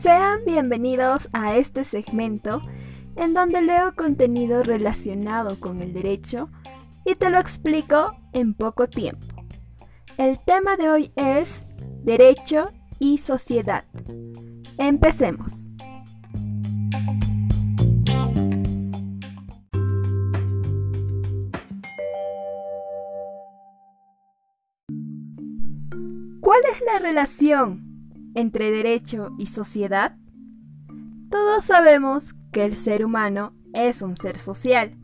Sean bienvenidos a este segmento en donde leo contenido relacionado con el derecho y te lo explico en poco tiempo. El tema de hoy es Derecho y Sociedad. Empecemos. ¿Cuál es la relación entre derecho y sociedad? Todos sabemos que el ser humano es un ser social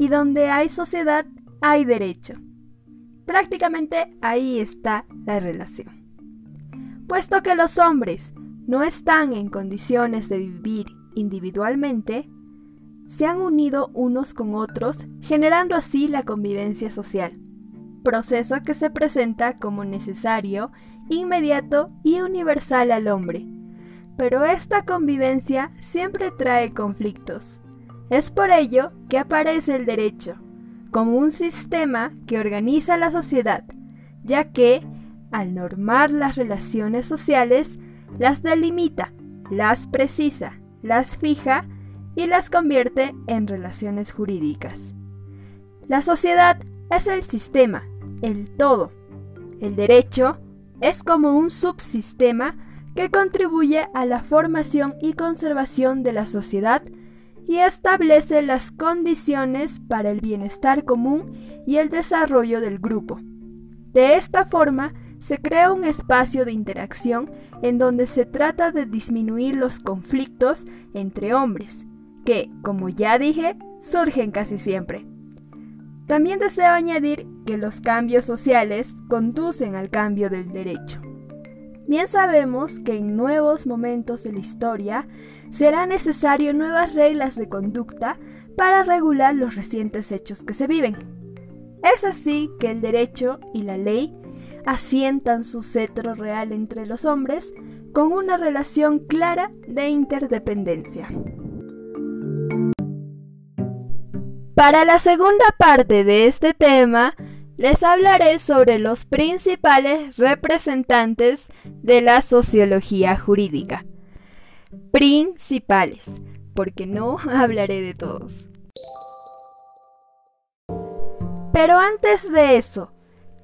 y donde hay sociedad hay derecho. Prácticamente ahí está la relación. Puesto que los hombres no están en condiciones de vivir individualmente, se han unido unos con otros, generando así la convivencia social, proceso que se presenta como necesario, inmediato y universal al hombre. Pero esta convivencia siempre trae conflictos. Es por ello que aparece el derecho, como un sistema que organiza la sociedad, ya que, al normar las relaciones sociales, las delimita, las precisa, las fija y las convierte en relaciones jurídicas. La sociedad es el sistema, el todo. El derecho es como un subsistema que contribuye a la formación y conservación de la sociedad y establece las condiciones para el bienestar común y el desarrollo del grupo. De esta forma, se crea un espacio de interacción en donde se trata de disminuir los conflictos entre hombres, que, como ya dije, surgen casi siempre. También deseo añadir que los cambios sociales conducen al cambio del derecho. Bien sabemos que en nuevos momentos de la historia será necesario nuevas reglas de conducta para regular los recientes hechos que se viven. Es así que el derecho y la ley asientan su cetro real entre los hombres con una relación clara de interdependencia. Para la segunda parte de este tema, les hablaré sobre los principales representantes de la sociología jurídica. Principales, porque no hablaré de todos. Pero antes de eso,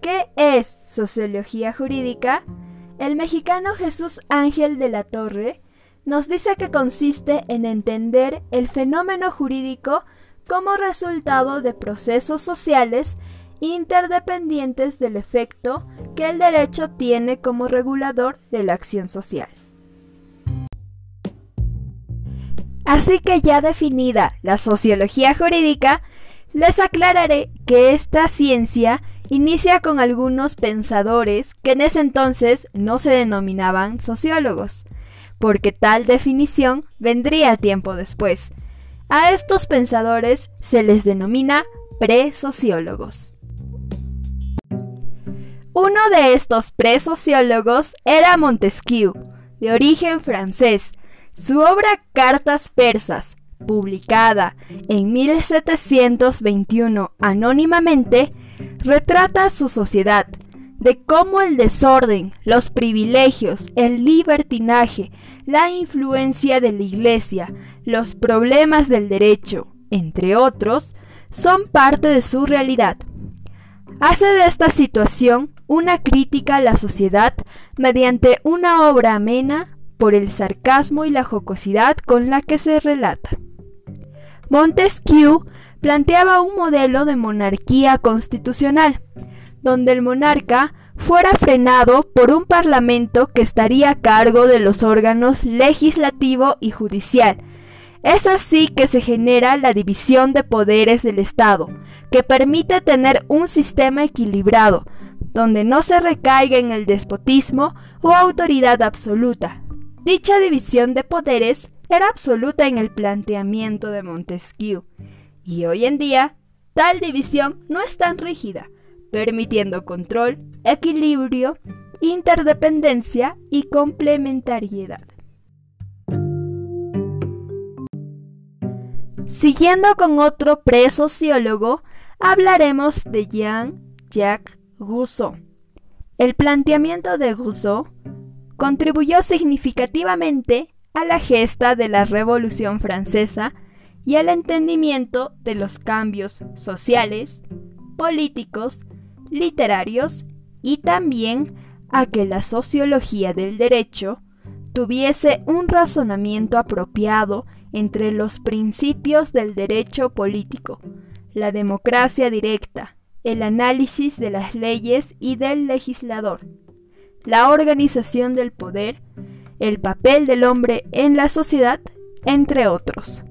¿qué es sociología jurídica? El mexicano Jesús Ángel de la Torre nos dice que consiste en entender el fenómeno jurídico como resultado de procesos sociales interdependientes del efecto que el derecho tiene como regulador de la acción social. Así que ya definida la sociología jurídica, les aclararé que esta ciencia inicia con algunos pensadores que en ese entonces no se denominaban sociólogos, porque tal definición vendría tiempo después. A estos pensadores se les denomina presociólogos. Uno de estos presociólogos era Montesquieu, de origen francés. Su obra Cartas Persas, publicada en 1721 anónimamente, retrata su sociedad, de cómo el desorden, los privilegios, el libertinaje, la influencia de la Iglesia, los problemas del derecho, entre otros, son parte de su realidad. Hace de esta situación una crítica a la sociedad mediante una obra amena por el sarcasmo y la jocosidad con la que se relata. Montesquieu planteaba un modelo de monarquía constitucional, donde el monarca fuera frenado por un parlamento que estaría a cargo de los órganos legislativo y judicial. Es así que se genera la división de poderes del Estado, que permite tener un sistema equilibrado, donde no se recaiga en el despotismo o autoridad absoluta. Dicha división de poderes era absoluta en el planteamiento de Montesquieu, y hoy en día tal división no es tan rígida, permitiendo control, equilibrio, interdependencia y complementariedad. Siguiendo con otro presociólogo, hablaremos de Jean-Jacques Rousseau, El planteamiento de Rousseau contribuyó significativamente a la gesta de la Revolución Francesa y al entendimiento de los cambios sociales, políticos, literarios y también a que la sociología del derecho tuviese un razonamiento apropiado entre los principios del derecho político, la democracia directa, el análisis de las leyes y del legislador, la organización del poder, el papel del hombre en la sociedad, entre otros.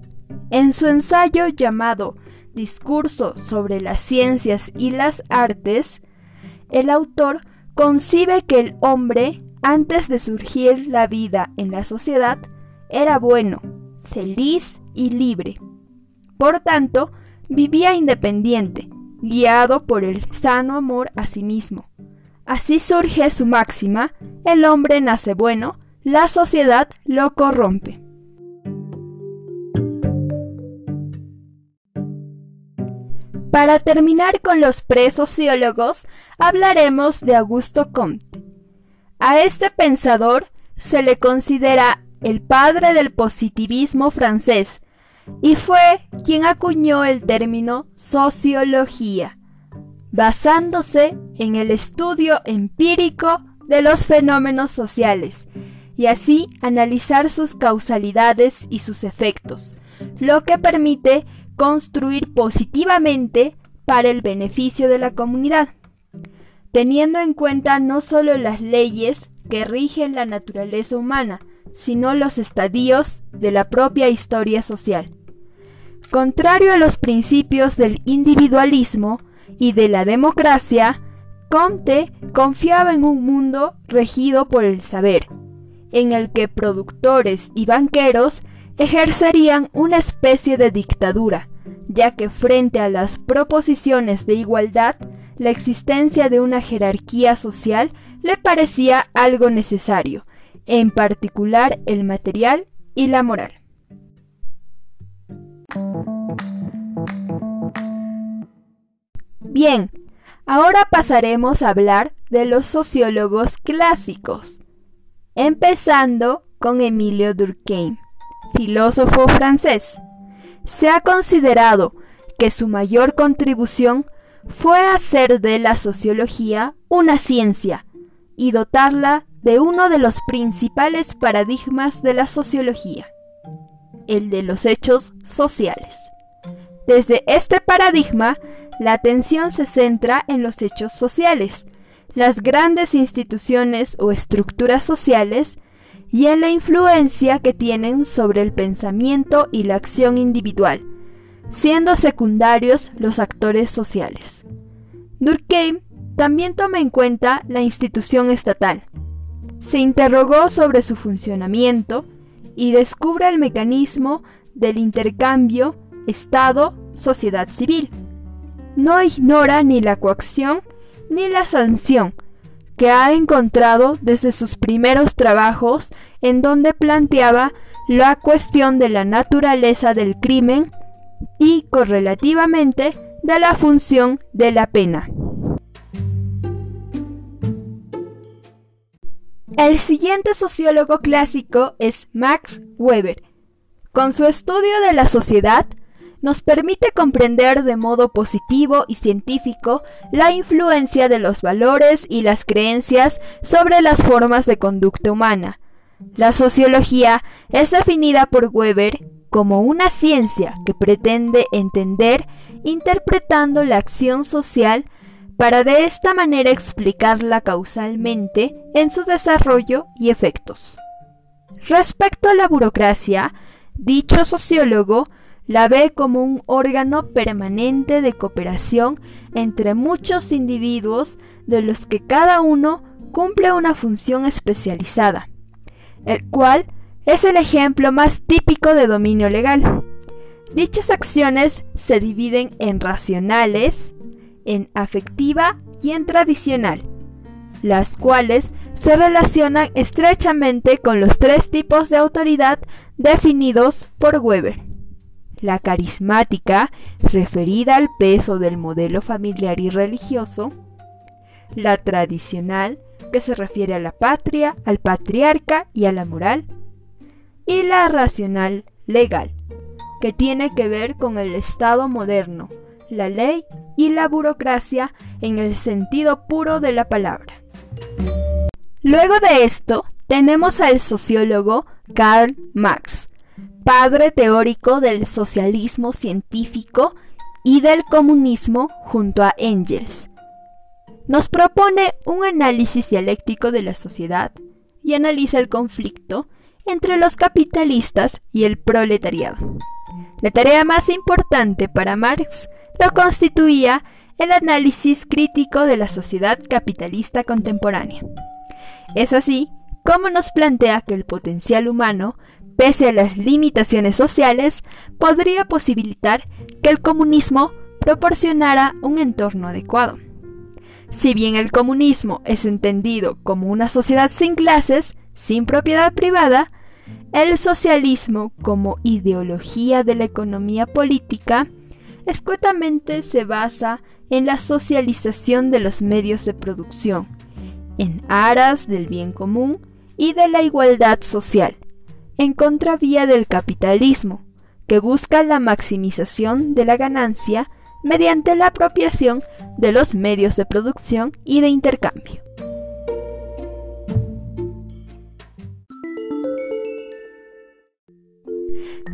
En su ensayo llamado Discurso sobre las ciencias y las artes, el autor concibe que el hombre, antes de surgir la vida en la sociedad, era bueno, feliz y libre. Por tanto, vivía independiente, guiado por el sano amor a sí mismo. Así surge su máxima, el hombre nace bueno, la sociedad lo corrompe. Para terminar con los presociólogos, hablaremos de Augusto Comte. A este pensador se le considera el padre del positivismo francés y fue quien acuñó el término sociología, basándose en el estudio empírico de los fenómenos sociales y así analizar sus causalidades y sus efectos, lo que permite construir positivamente para el beneficio de la comunidad, teniendo en cuenta no solo las leyes que rigen la naturaleza humana, sino los estadios de la propia historia social. Contrario a los principios del individualismo y de la democracia, Comte confiaba en un mundo regido por el saber, en el que productores y banqueros ejercerían una especie de dictadura, ya que frente a las proposiciones de igualdad, la existencia de una jerarquía social le parecía algo necesario, en particular el material y la moral. Bien, ahora pasaremos a hablar de los sociólogos clásicos, empezando con Emilio Durkheim filósofo francés. Se ha considerado que su mayor contribución fue hacer de la sociología una ciencia y dotarla de uno de los principales paradigmas de la sociología, el de los hechos sociales. Desde este paradigma, la atención se centra en los hechos sociales, las grandes instituciones o estructuras sociales y en la influencia que tienen sobre el pensamiento y la acción individual, siendo secundarios los actores sociales. Durkheim también toma en cuenta la institución estatal. Se interrogó sobre su funcionamiento y descubre el mecanismo del intercambio Estado-sociedad civil. No ignora ni la coacción ni la sanción, que ha encontrado desde sus primeros trabajos en donde planteaba la cuestión de la naturaleza del crimen y correlativamente de la función de la pena. El siguiente sociólogo clásico es Max Weber. Con su estudio de la sociedad, nos permite comprender de modo positivo y científico la influencia de los valores y las creencias sobre las formas de conducta humana. La sociología es definida por Weber como una ciencia que pretende entender interpretando la acción social para de esta manera explicarla causalmente en su desarrollo y efectos. Respecto a la burocracia, dicho sociólogo la ve como un órgano permanente de cooperación entre muchos individuos de los que cada uno cumple una función especializada, el cual es el ejemplo más típico de dominio legal. Dichas acciones se dividen en racionales, en afectiva y en tradicional, las cuales se relacionan estrechamente con los tres tipos de autoridad definidos por Weber la carismática, referida al peso del modelo familiar y religioso, la tradicional, que se refiere a la patria, al patriarca y a la moral, y la racional legal, que tiene que ver con el Estado moderno, la ley y la burocracia en el sentido puro de la palabra. Luego de esto, tenemos al sociólogo Karl Marx, padre teórico del socialismo científico y del comunismo junto a Engels. Nos propone un análisis dialéctico de la sociedad y analiza el conflicto entre los capitalistas y el proletariado. La tarea más importante para Marx lo constituía el análisis crítico de la sociedad capitalista contemporánea. Es así como nos plantea que el potencial humano, pese a las limitaciones sociales, podría posibilitar que el comunismo proporcionara un entorno adecuado. Si bien el comunismo es entendido como una sociedad sin clases, sin propiedad privada, el socialismo como ideología de la economía política escuetamente se basa en la socialización de los medios de producción, en aras del bien común y de la igualdad social, en contravía del capitalismo, que busca la maximización de la ganancia mediante la apropiación de los medios de producción y de intercambio.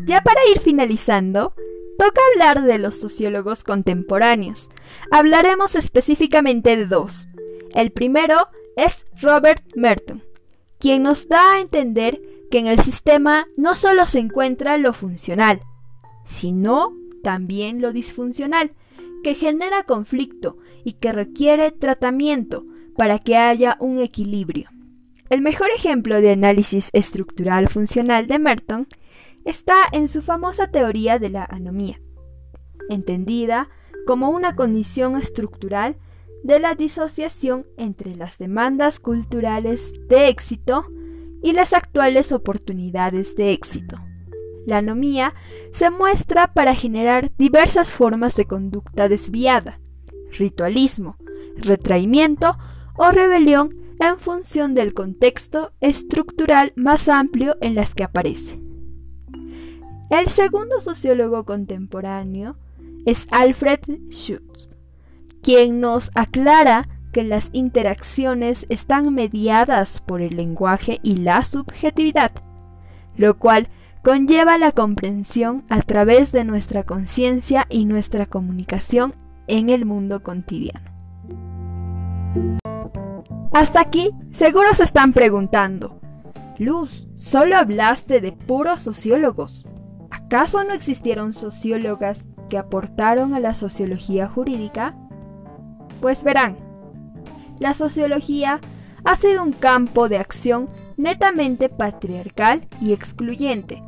Ya para ir finalizando, toca hablar de los sociólogos contemporáneos. Hablaremos específicamente de dos. El primero es Robert Merton, quien nos da a entender que en el sistema no solo se encuentra lo funcional, sino también lo disfuncional, que genera conflicto y que requiere tratamiento para que haya un equilibrio. El mejor ejemplo de análisis estructural funcional de Merton está en su famosa teoría de la anomía, entendida como una condición estructural de la disociación entre las demandas culturales de éxito y las actuales oportunidades de éxito. La anomía se muestra para generar diversas formas de conducta desviada, ritualismo, retraimiento o rebelión en función del contexto estructural más amplio en las que aparece. El segundo sociólogo contemporáneo es Alfred Schutz, quien nos aclara que las interacciones están mediadas por el lenguaje y la subjetividad, lo cual conlleva la comprensión a través de nuestra conciencia y nuestra comunicación en el mundo cotidiano. Hasta aquí, seguro se están preguntando, Luz, solo hablaste de puros sociólogos. ¿Acaso no existieron sociólogas que aportaron a la sociología jurídica? Pues verán, la sociología ha sido un campo de acción netamente patriarcal y excluyente,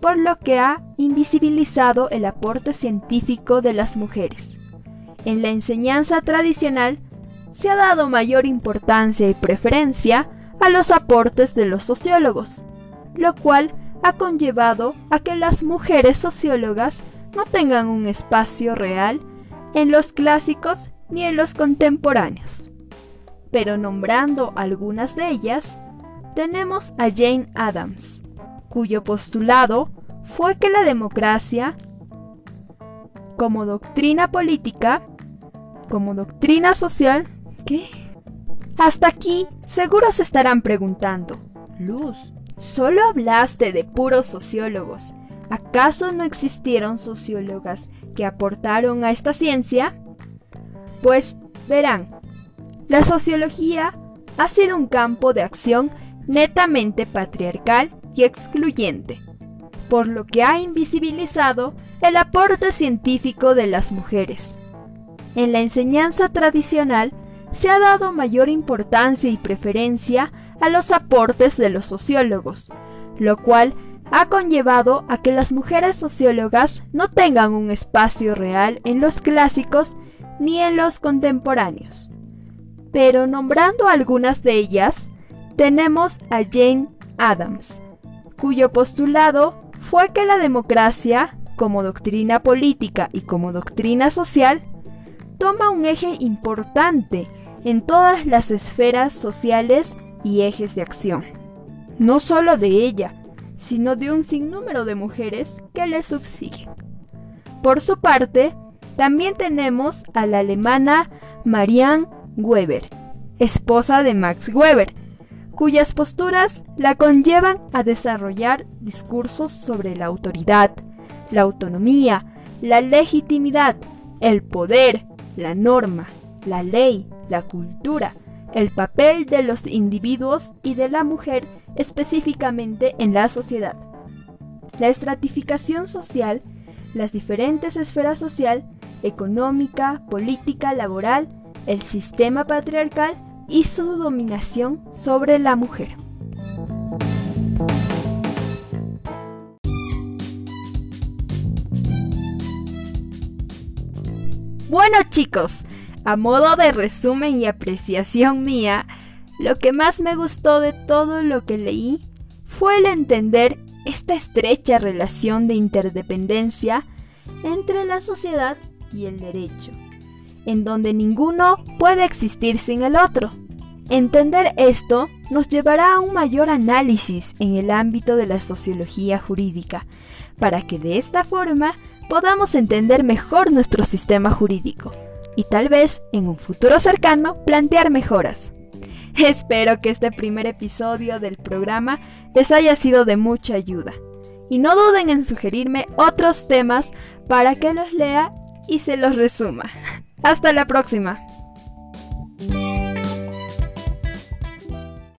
por lo que ha invisibilizado el aporte científico de las mujeres. En la enseñanza tradicional se ha dado mayor importancia y preferencia a los aportes de los sociólogos, lo cual ha conllevado a que las mujeres sociólogas no tengan un espacio real en los clásicos ni en los contemporáneos. Pero nombrando algunas de ellas, tenemos a Jane Addams, cuyo postulado fue que la democracia, como doctrina política, como doctrina social, ¿qué? Hasta aquí seguro se estarán preguntando, Luz, solo hablaste de puros sociólogos. ¿Acaso no existieron sociólogas que aportaron a esta ciencia? Pues verán, la sociología ha sido un campo de acción netamente patriarcal y excluyente, por lo que ha invisibilizado el aporte científico de las mujeres. En la enseñanza tradicional se ha dado mayor importancia y preferencia a los aportes de los sociólogos, lo cual ha conllevado a que las mujeres sociólogas no tengan un espacio real en los clásicos ni en los contemporáneos. Pero nombrando algunas de ellas, tenemos a Jane Addams, cuyo postulado fue que la democracia, como doctrina política y como doctrina social, toma un eje importante en todas las esferas sociales y ejes de acción. No solo de ella, sino de un sinnúmero de mujeres que le subsiguen. Por su parte, también tenemos a la alemana Marianne Weber, esposa de Max Weber, cuyas posturas la conllevan a desarrollar discursos sobre la autoridad, la autonomía, la legitimidad, el poder, la norma, la ley, la cultura, el papel de los individuos y de la mujer específicamente en la sociedad. La estratificación social, las diferentes esferas social, económica, política, laboral, el sistema patriarcal y su dominación sobre la mujer. Bueno chicos, a modo de resumen y apreciación mía, lo que más me gustó de todo lo que leí fue el entender esta estrecha relación de interdependencia entre la sociedad y el derecho, en donde ninguno puede existir sin el otro. Entender esto nos llevará a un mayor análisis en el ámbito de la sociología jurídica, para que de esta forma podamos entender mejor nuestro sistema jurídico y tal vez en un futuro cercano plantear mejoras. Espero que este primer episodio del programa les haya sido de mucha ayuda y no duden en sugerirme otros temas para que los lea y se los resuma. Hasta la próxima.